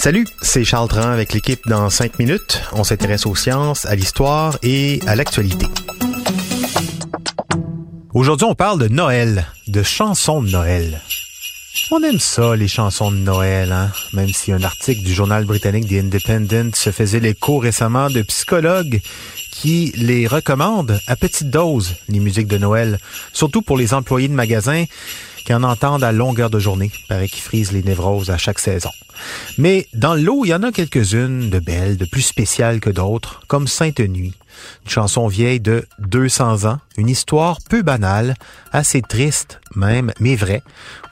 Salut, c'est Charles Dran avec l'équipe dans 5 minutes. On s'intéresse aux sciences, à l'histoire et à l'actualité. Aujourd'hui, on parle de Noël, de chansons de Noël. On aime ça, les chansons de Noël, hein? même si un article du journal britannique The Independent se faisait l'écho récemment de psychologues qui les recommandent à petite dose, les musiques de Noël, surtout pour les employés de magasins qui en entendent à longueur de journée, paraît qu'ils frisent les névroses à chaque saison. Mais dans l'eau, il y en a quelques-unes de belles, de plus spéciales que d'autres, comme Sainte Nuit, une chanson vieille de 200 ans, une histoire peu banale, assez triste même, mais vraie,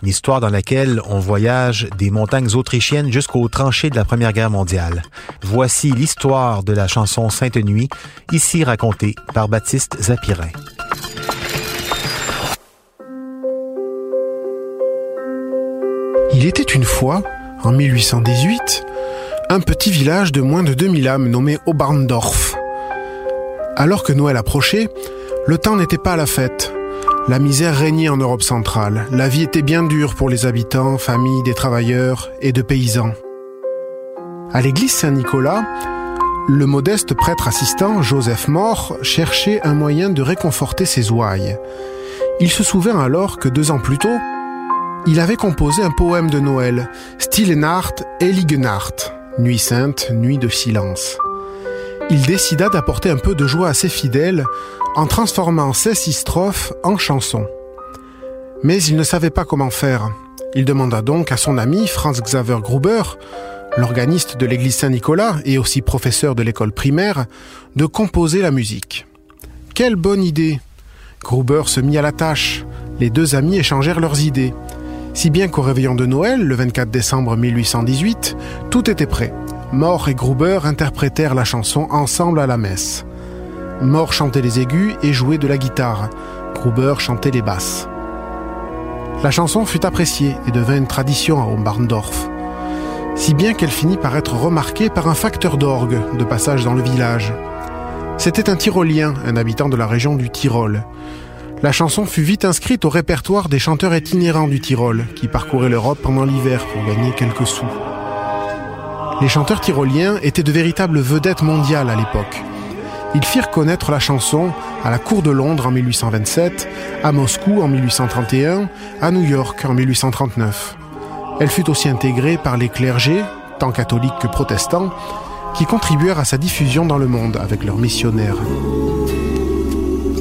une histoire dans laquelle on voyage des montagnes autrichiennes jusqu'aux tranchées de la Première Guerre mondiale. Voici l'histoire de la chanson Sainte Nuit, ici racontée par Baptiste Zapirin. Il était une fois, en 1818, un petit village de moins de 2000 âmes nommé Oberndorf. Alors que Noël approchait, le temps n'était pas à la fête. La misère régnait en Europe centrale. La vie était bien dure pour les habitants, familles des travailleurs et de paysans. À l'église Saint-Nicolas, le modeste prêtre assistant, Joseph Mort, cherchait un moyen de réconforter ses ouailles. Il se souvint alors que deux ans plus tôt, il avait composé un poème de Noël, Stille Nacht, Nacht, Nuit sainte, nuit de silence. Il décida d'apporter un peu de joie à ses fidèles en transformant ces six strophes en chansons. Mais il ne savait pas comment faire. Il demanda donc à son ami Franz Xaver Gruber, l'organiste de l'église Saint-Nicolas et aussi professeur de l'école primaire, de composer la musique. Quelle bonne idée Gruber se mit à la tâche. Les deux amis échangèrent leurs idées. Si bien qu'au réveillon de Noël, le 24 décembre 1818, tout était prêt. Mort et Gruber interprétèrent la chanson ensemble à la messe. Mort chantait les aigus et jouait de la guitare. Gruber chantait les basses. La chanson fut appréciée et devint une tradition à Ombarndorf. Si bien qu'elle finit par être remarquée par un facteur d'orgue de passage dans le village. C'était un Tyrolien, un habitant de la région du Tyrol. La chanson fut vite inscrite au répertoire des chanteurs itinérants du Tyrol, qui parcouraient l'Europe pendant l'hiver pour gagner quelques sous. Les chanteurs tyroliens étaient de véritables vedettes mondiales à l'époque. Ils firent connaître la chanson à la cour de Londres en 1827, à Moscou en 1831, à New York en 1839. Elle fut aussi intégrée par les clergés, tant catholiques que protestants, qui contribuèrent à sa diffusion dans le monde avec leurs missionnaires.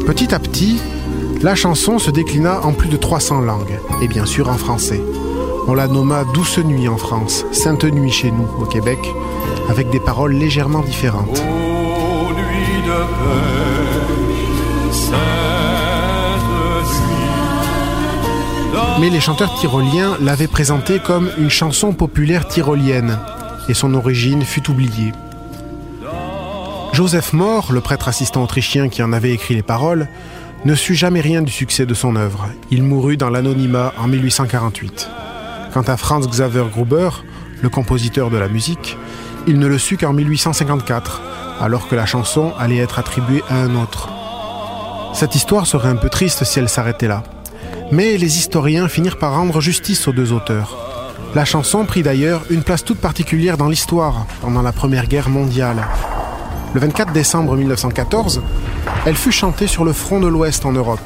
Petit à petit, la chanson se déclina en plus de 300 langues, et bien sûr en français. On la nomma Douce Nuit en France, Sainte Nuit chez nous, au Québec, avec des paroles légèrement différentes. Mais les chanteurs tyroliens l'avaient présentée comme une chanson populaire tyrolienne, et son origine fut oubliée. Joseph Mohr, le prêtre assistant autrichien qui en avait écrit les paroles, ne sut jamais rien du succès de son œuvre. Il mourut dans l'anonymat en 1848. Quant à Franz Xaver Gruber, le compositeur de la musique, il ne le sut qu'en 1854, alors que la chanson allait être attribuée à un autre. Cette histoire serait un peu triste si elle s'arrêtait là. Mais les historiens finirent par rendre justice aux deux auteurs. La chanson prit d'ailleurs une place toute particulière dans l'histoire pendant la Première Guerre mondiale. Le 24 décembre 1914, elle fut chantée sur le front de l'Ouest en Europe.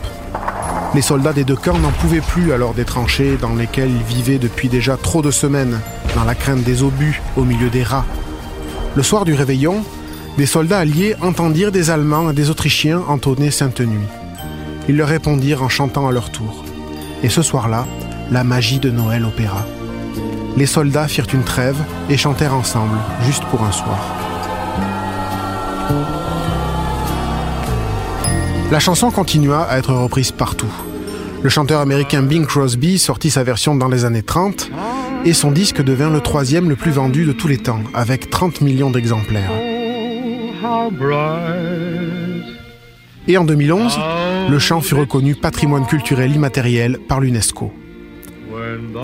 Les soldats des deux camps n'en pouvaient plus alors des tranchées dans lesquelles ils vivaient depuis déjà trop de semaines, dans la crainte des obus, au milieu des rats. Le soir du réveillon, des soldats alliés entendirent des Allemands et des Autrichiens entonner Sainte Nuit. Ils leur répondirent en chantant à leur tour. Et ce soir-là, la magie de Noël opéra. Les soldats firent une trêve et chantèrent ensemble, juste pour un soir. La chanson continua à être reprise partout. Le chanteur américain Bing Crosby sortit sa version dans les années 30 et son disque devint le troisième le plus vendu de tous les temps, avec 30 millions d'exemplaires. Et en 2011, le chant fut reconnu patrimoine culturel immatériel par l'UNESCO.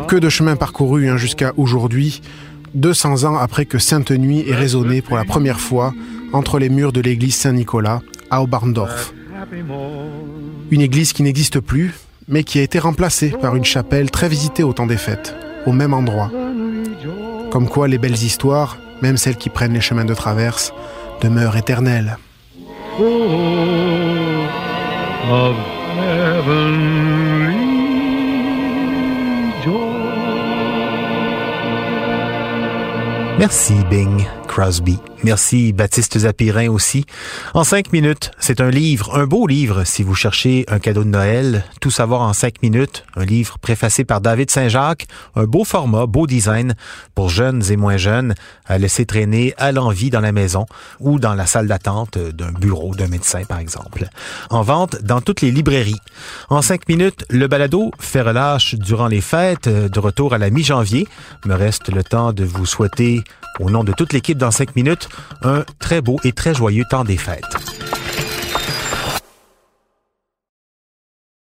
Que de chemin parcouru hein, jusqu'à aujourd'hui, 200 ans après que Sainte Nuit ait résonné pour la première fois entre les murs de l'église Saint-Nicolas à Oberndorf. Une église qui n'existe plus, mais qui a été remplacée par une chapelle très visitée au temps des fêtes, au même endroit. Comme quoi les belles histoires, même celles qui prennent les chemins de traverse, demeurent éternelles. Merci Bing Crosby. Merci Baptiste Zapirin aussi. En cinq minutes, c'est un livre, un beau livre si vous cherchez un cadeau de Noël. Tout savoir en cinq minutes. Un livre préfacé par David Saint-Jacques. Un beau format, beau design pour jeunes et moins jeunes à laisser traîner à l'envie dans la maison ou dans la salle d'attente d'un bureau d'un médecin par exemple. En vente dans toutes les librairies. En cinq minutes, le balado fait relâche durant les fêtes de retour à la mi-janvier. Me reste le temps de vous souhaiter au nom de toute l'équipe dans 5 minutes, un très beau et très joyeux temps des fêtes.